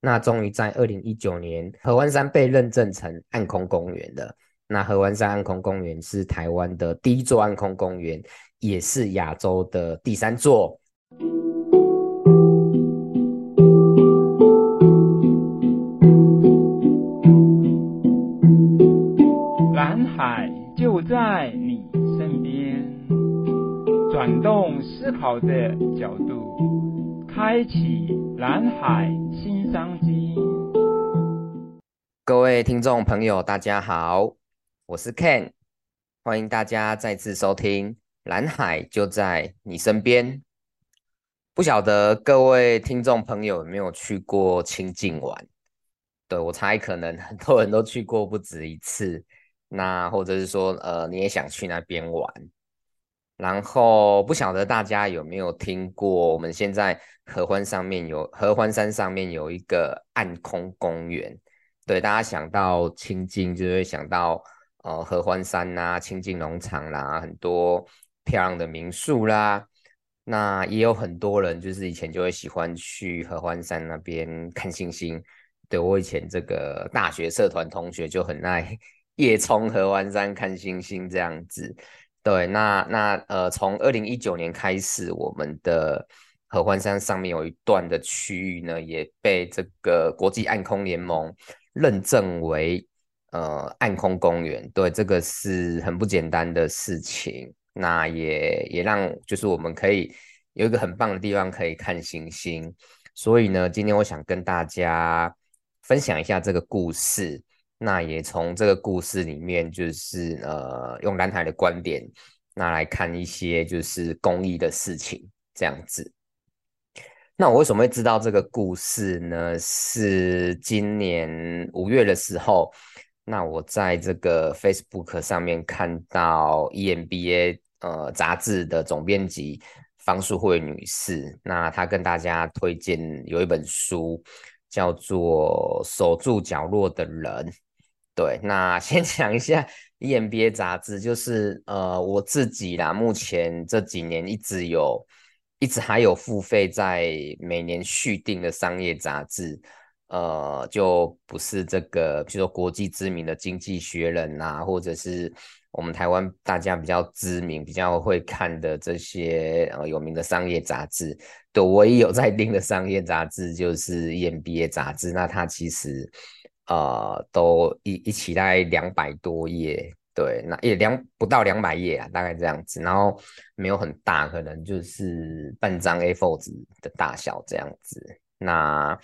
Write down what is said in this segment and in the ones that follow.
那终于在二零一九年，合欢山被认证成暗空公园了。那合欢山暗空公园是台湾的第一座暗空公园，也是亚洲的第三座。蓝海就在你身边，转动思考的角度，开启蓝海新商机。各位听众朋友，大家好。我是 Ken，欢迎大家再次收听《蓝海就在你身边》。不晓得各位听众朋友有没有去过清境玩？对，我猜可能很多人都去过不止一次。那或者是说，呃，你也想去那边玩。然后不晓得大家有没有听过，我们现在合欢上面有合欢山上面有一个暗空公园。对，大家想到清境就会想到。呃，合欢山呐、啊，清境农场啦，很多漂亮的民宿啦。那也有很多人，就是以前就会喜欢去合欢山那边看星星。对，我以前这个大学社团同学就很爱夜冲合欢山看星星这样子。对，那那呃，从二零一九年开始，我们的合欢山上面有一段的区域呢，也被这个国际暗空联盟认证为。呃，暗空公园，对，这个是很不简单的事情。那也也让就是我们可以有一个很棒的地方可以看星星。所以呢，今天我想跟大家分享一下这个故事。那也从这个故事里面，就是呃，用蓝海的观点，那来看一些就是公益的事情这样子。那我为什么会知道这个故事呢？是今年五月的时候。那我在这个 Facebook 上面看到 EMBA 呃杂志的总编辑方淑慧女士，那她跟大家推荐有一本书叫做《守住角落的人》。对，那 先讲一下 EMBA 杂志，就是呃我自己啦，目前这几年一直有，一直还有付费在每年续订的商业杂志。呃，就不是这个，比如说国际知名的《经济学人》啊，或者是我们台湾大家比较知名、比较会看的这些呃有名的商业杂志。对，我也有在订的商业杂志就是 EMBA 杂志，那它其实呃都一一起大概两百多页，对，那也两不到两百页啊，大概这样子，然后没有很大，可能就是半张 A4 纸的大小这样子，那。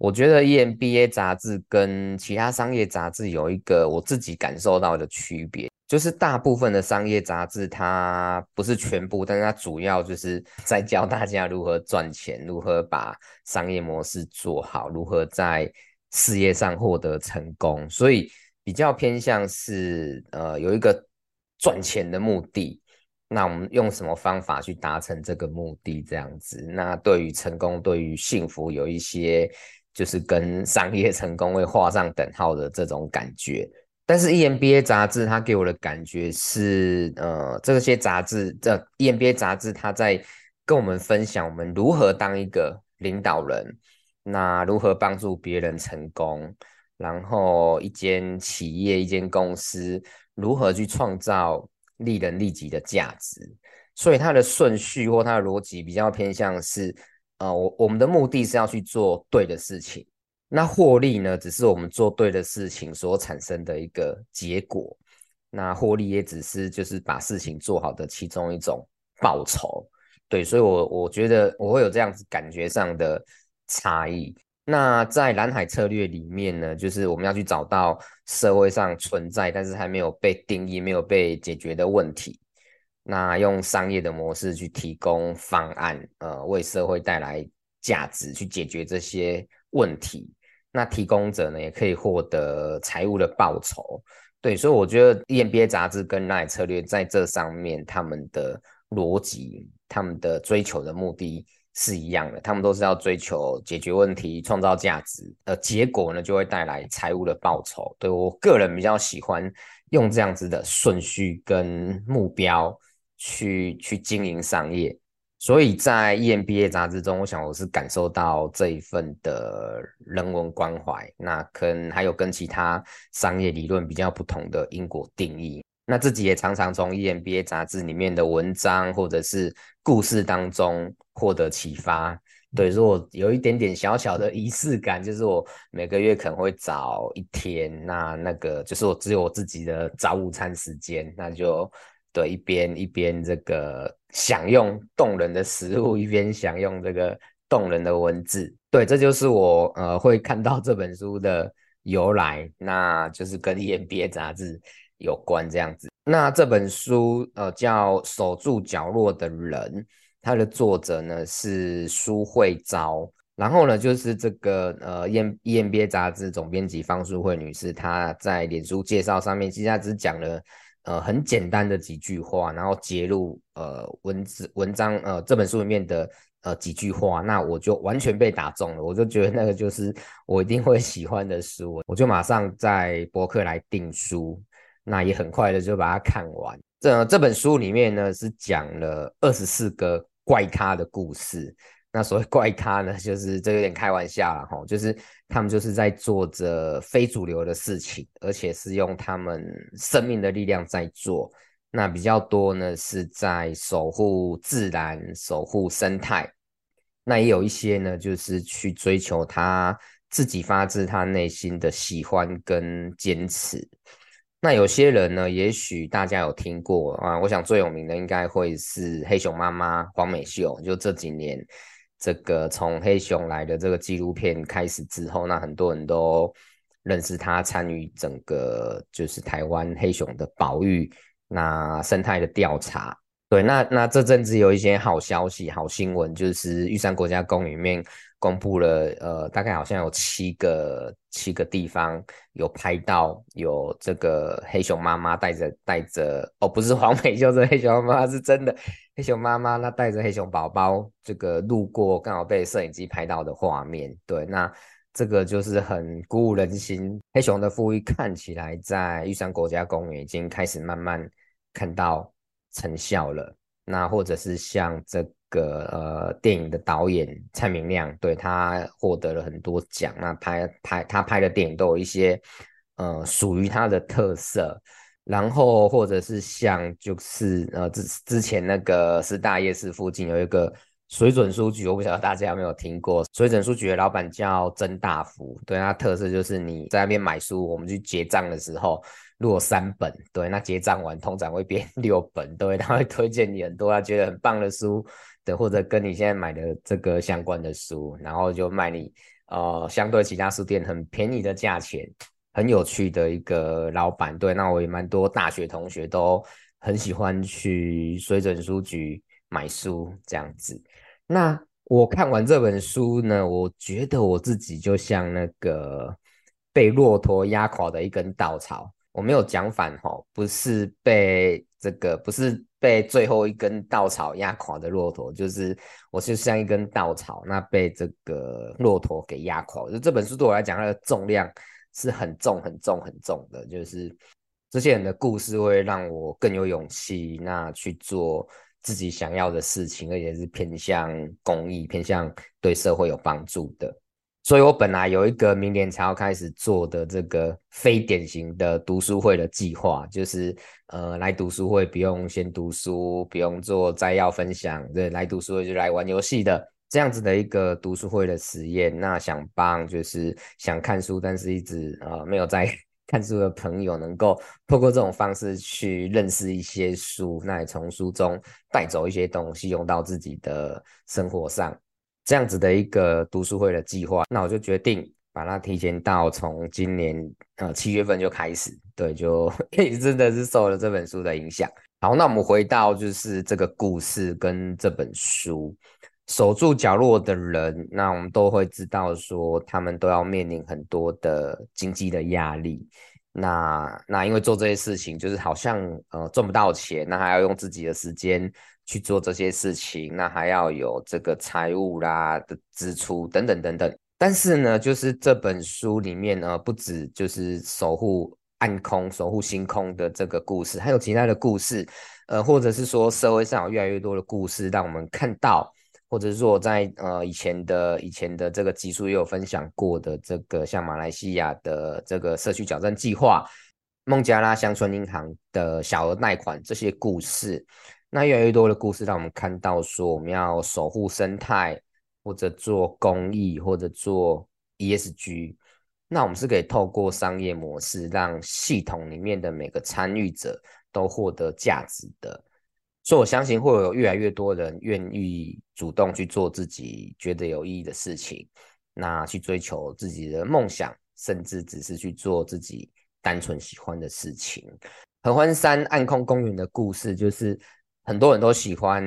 我觉得 EMBA 杂志跟其他商业杂志有一个我自己感受到的区别，就是大部分的商业杂志它不是全部，但是它主要就是 在教大家如何赚钱，如何把商业模式做好，如何在事业上获得成功，所以比较偏向是呃有一个赚钱的目的，那我们用什么方法去达成这个目的这样子？那对于成功，对于幸福有一些。就是跟商业成功会画上等号的这种感觉，但是 EMBA 杂志它给我的感觉是，呃，这些杂志，这 EMBA 杂志它在跟我们分享我们如何当一个领导人，那如何帮助别人成功，然后一间企业、一间公司如何去创造利人利己的价值，所以它的顺序或它的逻辑比较偏向是。呃，我我们的目的是要去做对的事情，那获利呢，只是我们做对的事情所产生的一个结果，那获利也只是就是把事情做好的其中一种报酬，对，所以我我觉得我会有这样子感觉上的差异。那在蓝海策略里面呢，就是我们要去找到社会上存在但是还没有被定义、没有被解决的问题。那用商业的模式去提供方案，呃，为社会带来价值，去解决这些问题。那提供者呢，也可以获得财务的报酬。对，所以我觉得 EMBA 杂志跟蓝海策略在这上面，他们的逻辑、他们的追求的目的是一样的。他们都是要追求解决问题、创造价值，呃，结果呢就会带来财务的报酬。对，我个人比较喜欢用这样子的顺序跟目标。去去经营商业，所以在 EMBA 杂志中，我想我是感受到这一份的人文关怀，那可能还有跟其他商业理论比较不同的因果定义。那自己也常常从 EMBA 杂志里面的文章或者是故事当中获得启发。对，所以我有一点点小小的仪式感，就是我每个月可能会找一天，那那个就是我只有我自己的早午餐时间，那就。对，一边一边这个享用动人的食物，一边享用这个动人的文字。对，这就是我呃会看到这本书的由来，那就是跟 EMBA 杂志有关这样子。那这本书呃叫《守住角落的人》，它的作者呢是苏慧昭，然后呢就是这个呃 EMBA 杂志总编辑方淑慧女士，她在脸书介绍上面，其实她只讲了。呃，很简单的几句话，然后截录呃文字文章呃这本书里面的呃几句话，那我就完全被打中了，我就觉得那个就是我一定会喜欢的书，我就马上在博客来订书，那也很快的就把它看完。这这本书里面呢是讲了二十四个怪咖的故事。那所谓怪咖呢，就是这有点开玩笑了哈，就是他们就是在做着非主流的事情，而且是用他们生命的力量在做。那比较多呢是在守护自然、守护生态。那也有一些呢，就是去追求他自己发自他内心的喜欢跟坚持。那有些人呢，也许大家有听过啊，我想最有名的应该会是黑熊妈妈黄美秀，就这几年。这个从黑熊来的这个纪录片开始之后，那很多人都认识他，参与整个就是台湾黑熊的保育，那生态的调查。对，那那这阵子有一些好消息、好新闻，就是玉山国家公园里面公布了，呃，大概好像有七个七个地方有拍到有这个黑熊妈妈带着带着，哦，不是黄美秀，是黑熊妈妈是真的黑熊妈妈，那带着黑熊宝宝这个路过，刚好被摄影机拍到的画面。对，那这个就是很鼓舞人心，黑熊的复育看起来在玉山国家公园已经开始慢慢看到。成效了，那或者是像这个呃电影的导演蔡明亮，对，他获得了很多奖，那拍拍他拍的电影都有一些呃属于他的特色，然后或者是像就是呃之之前那个师大夜市附近有一个水准书局，我不晓得大家有没有听过，水准书局的老板叫曾大福，对，他特色就是你在那边买书，我们去结账的时候。如果三本，对，那结账完通常会变 六本，对，他会推荐你很多他觉得很棒的书，或者跟你现在买的这个相关的书，然后就卖你呃相对其他书店很便宜的价钱，很有趣的一个老板，对，那我也蛮多大学同学都很喜欢去水准书局买书这样子。那我看完这本书呢，我觉得我自己就像那个被骆驼压垮的一根稻草。我没有讲反吼，不是被这个，不是被最后一根稻草压垮的骆驼，就是我就像一根稻草，那被这个骆驼给压垮。就这本书对我来讲，它的重量是很重、很重、很重的。就是这些人的故事会让我更有勇气，那去做自己想要的事情，而且是偏向公益、偏向对社会有帮助的。所以我本来有一个明年才要开始做的这个非典型的读书会的计划，就是呃来读书会不用先读书，不用做摘要分享，对，来读书会就来玩游戏的这样子的一个读书会的实验。那想帮就是想看书但是一直呃没有在看书的朋友，能够透过这种方式去认识一些书，那也从书中带走一些东西，用到自己的生活上。这样子的一个读书会的计划，那我就决定把它提前到从今年呃七月份就开始，对，就 真的是受了这本书的影响。好，那我们回到就是这个故事跟这本书，守住角落的人，那我们都会知道说他们都要面临很多的经济的压力。那那因为做这些事情，就是好像呃赚不到钱，那还要用自己的时间。去做这些事情，那还要有这个财务啦的支出等等等等。但是呢，就是这本书里面呢，不止就是守护暗空守护星空的这个故事，还有其他的故事，呃，或者是说社会上有越来越多的故事让我们看到，或者是说在呃以前的以前的这个集数也有分享过的这个像马来西亚的这个社区矫正计划。孟加拉乡村银行的小额贷款这些故事，那越来越多的故事让我们看到说，我们要守护生态，或者做公益，或者做 ESG，那我们是可以透过商业模式，让系统里面的每个参与者都获得价值的。所以我相信会有越来越多人愿意主动去做自己觉得有意义的事情，那去追求自己的梦想，甚至只是去做自己。单纯喜欢的事情，合欢山暗空公园的故事，就是很多人都喜欢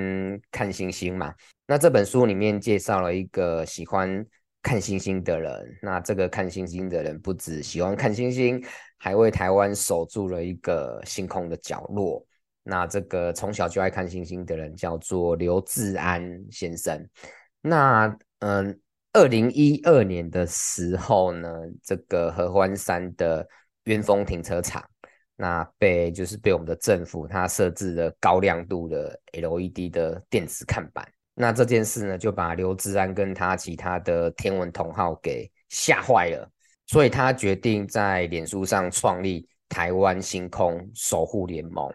看星星嘛。那这本书里面介绍了一个喜欢看星星的人，那这个看星星的人不止喜欢看星星，还为台湾守住了一个星空的角落。那这个从小就爱看星星的人叫做刘志安先生。那嗯，二零一二年的时候呢，这个合欢山的鸢峰停车场，那被就是被我们的政府他设置了高亮度的 LED 的电子看板，那这件事呢就把刘志安跟他其他的天文同好给吓坏了，所以他决定在脸书上创立台湾星空守护联盟。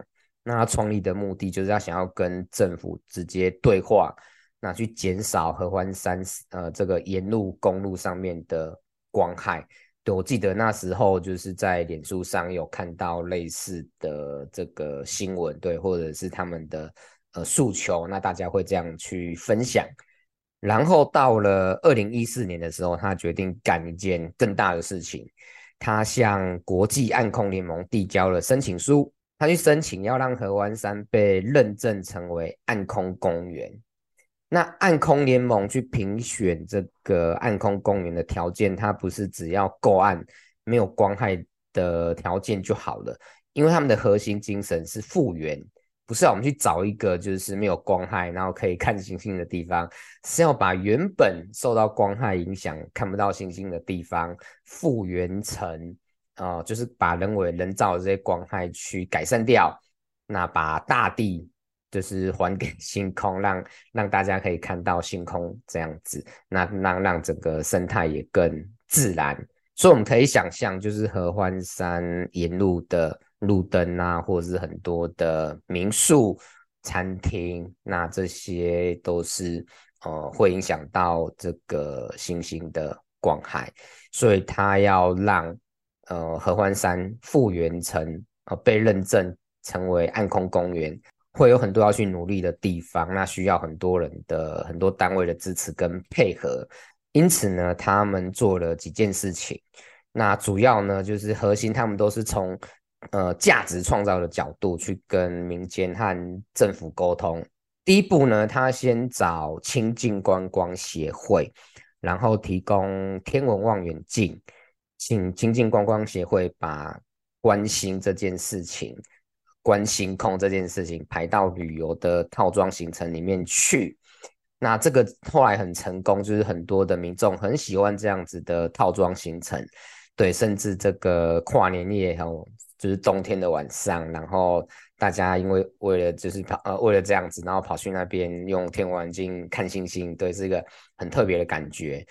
那他创立的目的就是他想要跟政府直接对话，那去减少合欢山呃这个沿路公路上面的光害。对，我记得那时候就是在脸书上有看到类似的这个新闻，对，或者是他们的呃诉求，那大家会这样去分享。然后到了二零一四年的时候，他决定干一件更大的事情，他向国际暗空联盟递交了申请书，他去申请要让合湾山被认证成为暗空公园。那暗空联盟去评选这个暗空公园的条件，它不是只要够暗、没有光害的条件就好了，因为他们的核心精神是复原，不是要我们去找一个就是没有光害，然后可以看星星的地方，是要把原本受到光害影响看不到星星的地方复原成，哦，就是把人为人造的这些光害去改善掉，那把大地。就是还给星空，让让大家可以看到星空这样子，那让让整个生态也更自然。所以我们可以想象，就是合欢山沿路的路灯啊，或者是很多的民宿、餐厅，那这些都是呃会影响到这个星星的光害。所以它要让呃合欢山复原成呃被认证成为暗空公园。会有很多要去努力的地方，那需要很多人的很多单位的支持跟配合。因此呢，他们做了几件事情。那主要呢，就是核心，他们都是从呃价值创造的角度去跟民间和政府沟通。第一步呢，他先找清境观光协会，然后提供天文望远镜，请清境观光协会把关心这件事情。观星空这件事情排到旅游的套装行程里面去，那这个后来很成功，就是很多的民众很喜欢这样子的套装行程，对，甚至这个跨年夜哦，就是冬天的晚上，然后大家因为为了就是跑呃为了这样子，然后跑去那边用天文望远镜看星星，对，是一个很特别的感觉，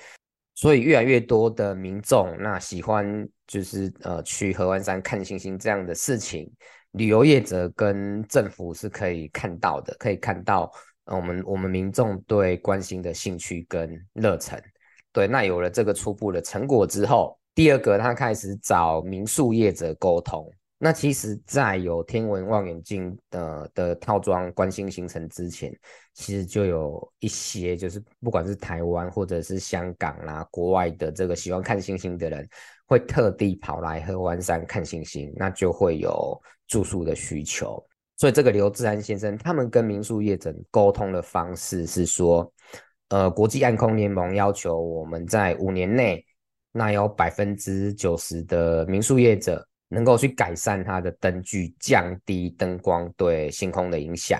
所以越来越多的民众那喜欢就是呃去合欢山看星星这样的事情。旅游业者跟政府是可以看到的，可以看到，呃，我们我们民众对关心的兴趣跟热忱。对，那有了这个初步的成果之后，第二个他开始找民宿业者沟通。那其实，在有天文望远镜的的套装观星行程之前，其实就有一些，就是不管是台湾或者是香港啦、国外的这个喜欢看星星的人，会特地跑来合欢山看星星，那就会有住宿的需求。所以这个刘志安先生他们跟民宿业者沟通的方式是说，呃，国际暗空联盟要求我们在五年内，那有百分之九十的民宿业者能够去改善它的灯具，降低灯光对星空的影响。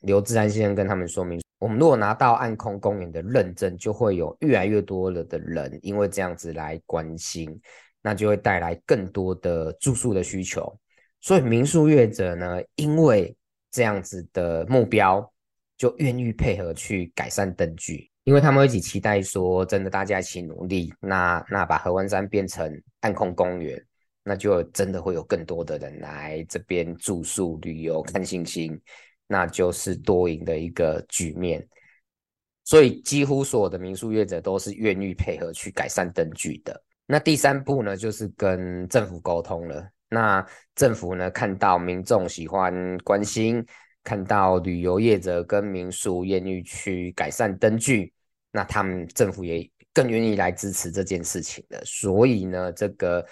刘志安先生跟他们说明。我们如果拿到暗空公园的认证，就会有越来越多了的人因为这样子来关心。那就会带来更多的住宿的需求。所以民宿业者呢，因为这样子的目标，就愿意配合去改善灯具，因为他们一起期待说，真的大家一起努力，那那把合欢山变成暗空公园，那就真的会有更多的人来这边住宿、旅游、看星星，那就是多赢的一个局面。所以几乎所有的民宿业者都是愿意配合去改善灯具的。那第三步呢，就是跟政府沟通了。那政府呢，看到民众喜欢关心，看到旅游业者跟民宿愿意去改善灯具，那他们政府也更愿意来支持这件事情的。所以呢，这个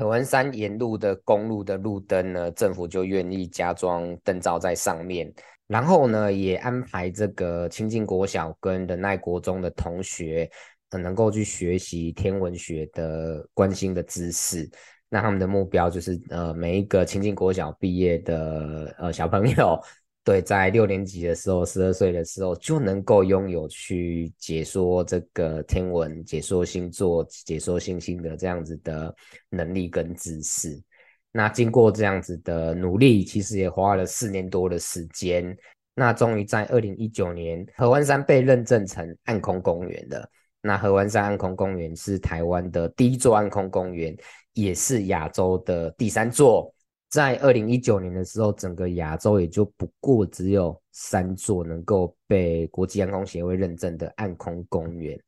合欢山沿路的公路的路灯呢，政府就愿意加装灯罩在上面。然后呢，也安排这个清境国小跟仁爱国中的同学，能够去学习天文学的关心的知识。那他们的目标就是，呃，每一个清境国小毕业的呃小朋友，对，在六年级的时候，十二岁的时候就能够拥有去解说这个天文、解说星座、解说星星的这样子的能力跟知识。那经过这样子的努力，其实也花了四年多的时间。那终于在二零一九年，合欢山被认证成暗空公园了。那合欢山暗空公园是台湾的第一座暗空公园，也是亚洲的第三座。在二零一九年的时候，整个亚洲也就不过只有三座能够被国际暗空协会认证的暗空公园。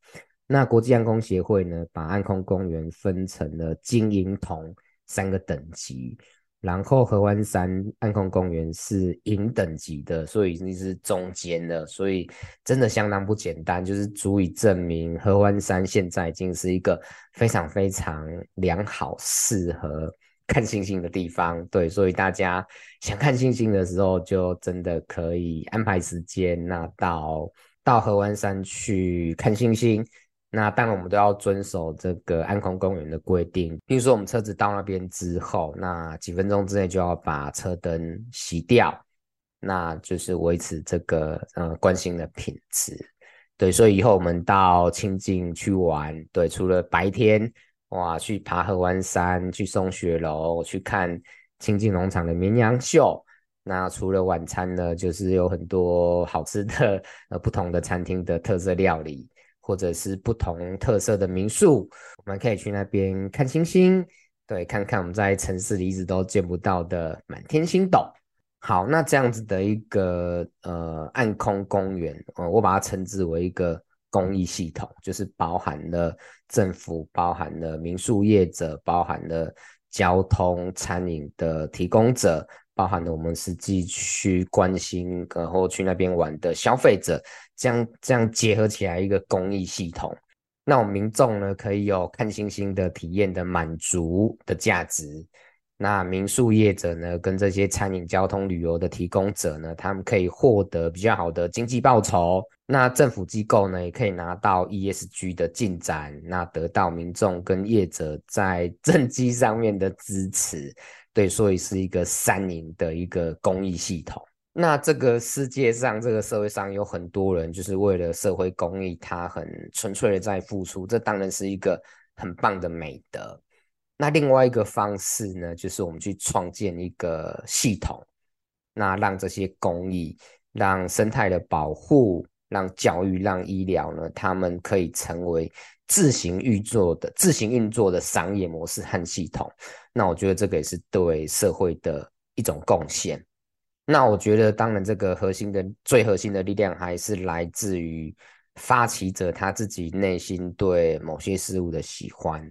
那国际暗空协会呢，把暗空公园分成了金银铜。三个等级，然后合欢山暗空公园是银等级的，所以已经是中间的，所以真的相当不简单，就是足以证明合欢山现在已经是一个非常非常良好、适合看星星的地方。对，所以大家想看星星的时候，就真的可以安排时间，那到到合欢山去看星星。那当然，我们都要遵守这个安空公园的规定。比如说，我们车子到那边之后，那几分钟之内就要把车灯熄掉，那就是维持这个呃观星的品质。对，所以以后我们到清境去玩，对，除了白天哇去爬合欢山、去松雪楼、去看清境农场的绵羊秀，那除了晚餐呢，就是有很多好吃的呃不同的餐厅的特色料理。或者是不同特色的民宿，我们可以去那边看星星，对，看看我们在城市里一直都见不到的满天星斗。好，那这样子的一个呃暗空公园，呃，我把它称之为一个公益系统，就是包含了政府、包含了民宿业者、包含了交通、餐饮的提供者。包含了我们实际去关心，然后去那边玩的消费者，这样这样结合起来一个公益系统，那我们民众呢可以有看星星的体验的满足的价值，那民宿业者呢跟这些餐饮、交通、旅游的提供者呢，他们可以获得比较好的经济报酬，那政府机构呢也可以拿到 ESG 的进展，那得到民众跟业者在政绩上面的支持。对，所以是一个三赢的一个公益系统。那这个世界上，这个社会上有很多人，就是为了社会公益，他很纯粹的在付出，这当然是一个很棒的美德。那另外一个方式呢，就是我们去创建一个系统，那让这些公益、让生态的保护、让教育、让医疗呢，他们可以成为。自行运作的、自行运作的商业模式和系统，那我觉得这个也是对社会的一种贡献。那我觉得，当然，这个核心的、最核心的力量还是来自于发起者他自己内心对某些事物的喜欢。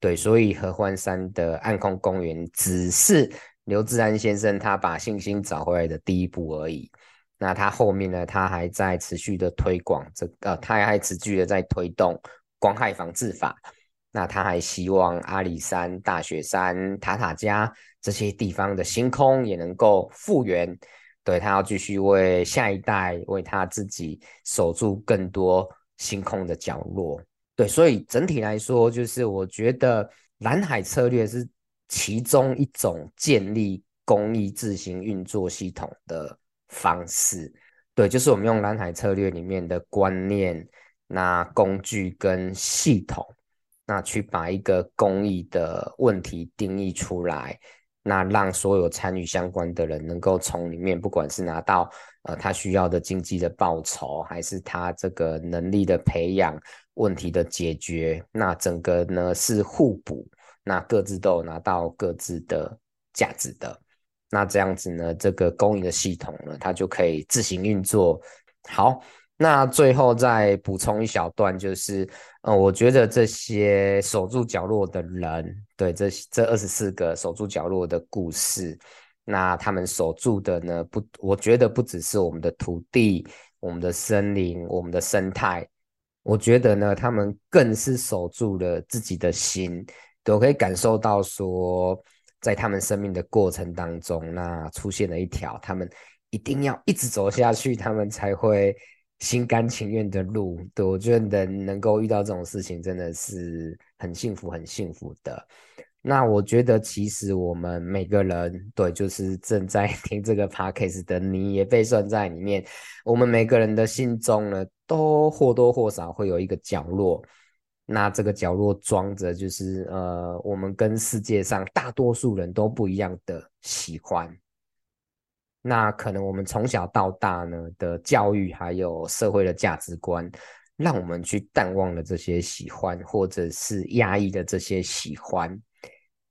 对，所以合欢山的暗空公园只是刘志安先生他把信心找回来的第一步而已。那他后面呢，他还在持续的推广这个，呃，他还持续的在推动。光害防治法，那他还希望阿里山、大雪山、塔塔加这些地方的星空也能够复原。对，他要继续为下一代、为他自己守住更多星空的角落。对，所以整体来说，就是我觉得蓝海策略是其中一种建立公益自行运作系统的方式。对，就是我们用蓝海策略里面的观念。那工具跟系统，那去把一个公益的问题定义出来，那让所有参与相关的人能够从里面，不管是拿到呃他需要的经济的报酬，还是他这个能力的培养、问题的解决，那整个呢是互补，那各自都有拿到各自的价值的。那这样子呢，这个公益的系统呢，它就可以自行运作。好，那最后再补充一小段，就是，呃，我觉得这些守住角落的人，对，这这二十四个守住角落的故事，那他们守住的呢，不，我觉得不只是我们的土地、我们的森林、我们的生态，我觉得呢，他们更是守住了自己的心，都可以感受到说。在他们生命的过程当中，那出现了一条他们一定要一直走下去，他们才会心甘情愿的路。对，我觉得能能够遇到这种事情，真的是很幸福，很幸福的。那我觉得，其实我们每个人，对，就是正在 听这个 podcast 的你，也被算在里面。我们每个人的心中呢，都或多或少会有一个角落。那这个角落装着，就是呃，我们跟世界上大多数人都不一样的喜欢。那可能我们从小到大呢的教育，还有社会的价值观，让我们去淡忘了这些喜欢，或者是压抑的这些喜欢。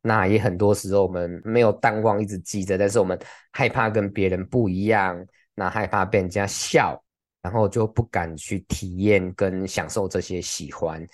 那也很多时候我们没有淡忘，一直记着，但是我们害怕跟别人不一样，那害怕被人家笑，然后就不敢去体验跟享受这些喜欢。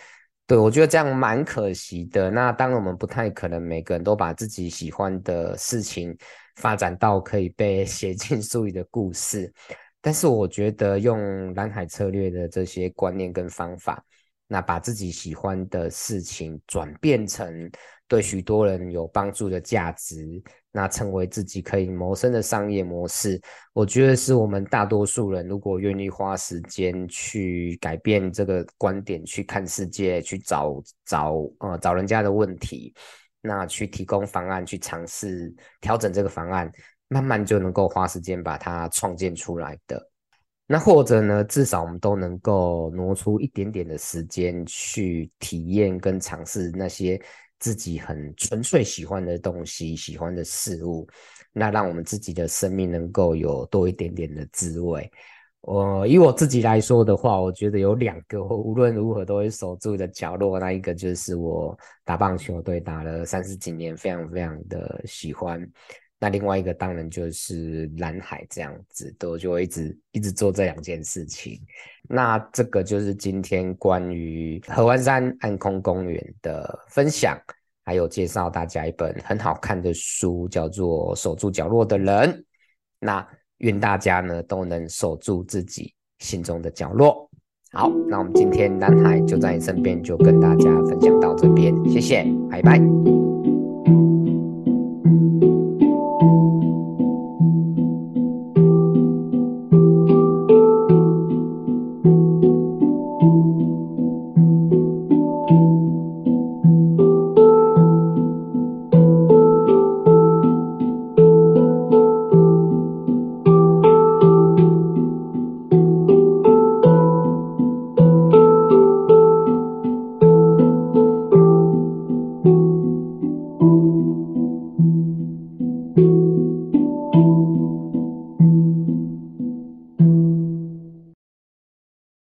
对，我觉得这样蛮可惜的。那当然，我们不太可能每个人都把自己喜欢的事情发展到可以被 写进书里的故事。但是，我觉得用蓝海策略的这些观念跟方法，那把自己喜欢的事情转变成对许多人有帮助的价值。那成为自己可以谋生的商业模式，我觉得是我们大多数人如果愿意花时间去改变这个观点，去看世界，去找找呃找人家的问题，那去提供方案，去尝试调整这个方案，慢慢就能够花时间把它创建出来的。那或者呢，至少我们都能够挪出一点点的时间去体验跟尝试那些。自己很纯粹喜欢的东西，喜欢的事物，那让我们自己的生命能够有多一点点的滋味。我以我自己来说的话，我觉得有两个我无论如何都会守住的角落。那一个就是我打棒球队打了三十几年，非常非常的喜欢。那另外一个当然就是蓝海这样子，都就会一直一直做这两件事情。那这个就是今天关于合欢山暗空公园的分享，还有介绍大家一本很好看的书，叫做《守住角落的人》。那愿大家呢都能守住自己心中的角落。好，那我们今天蓝海就在你身边，就跟大家分享到这边，谢谢，拜拜。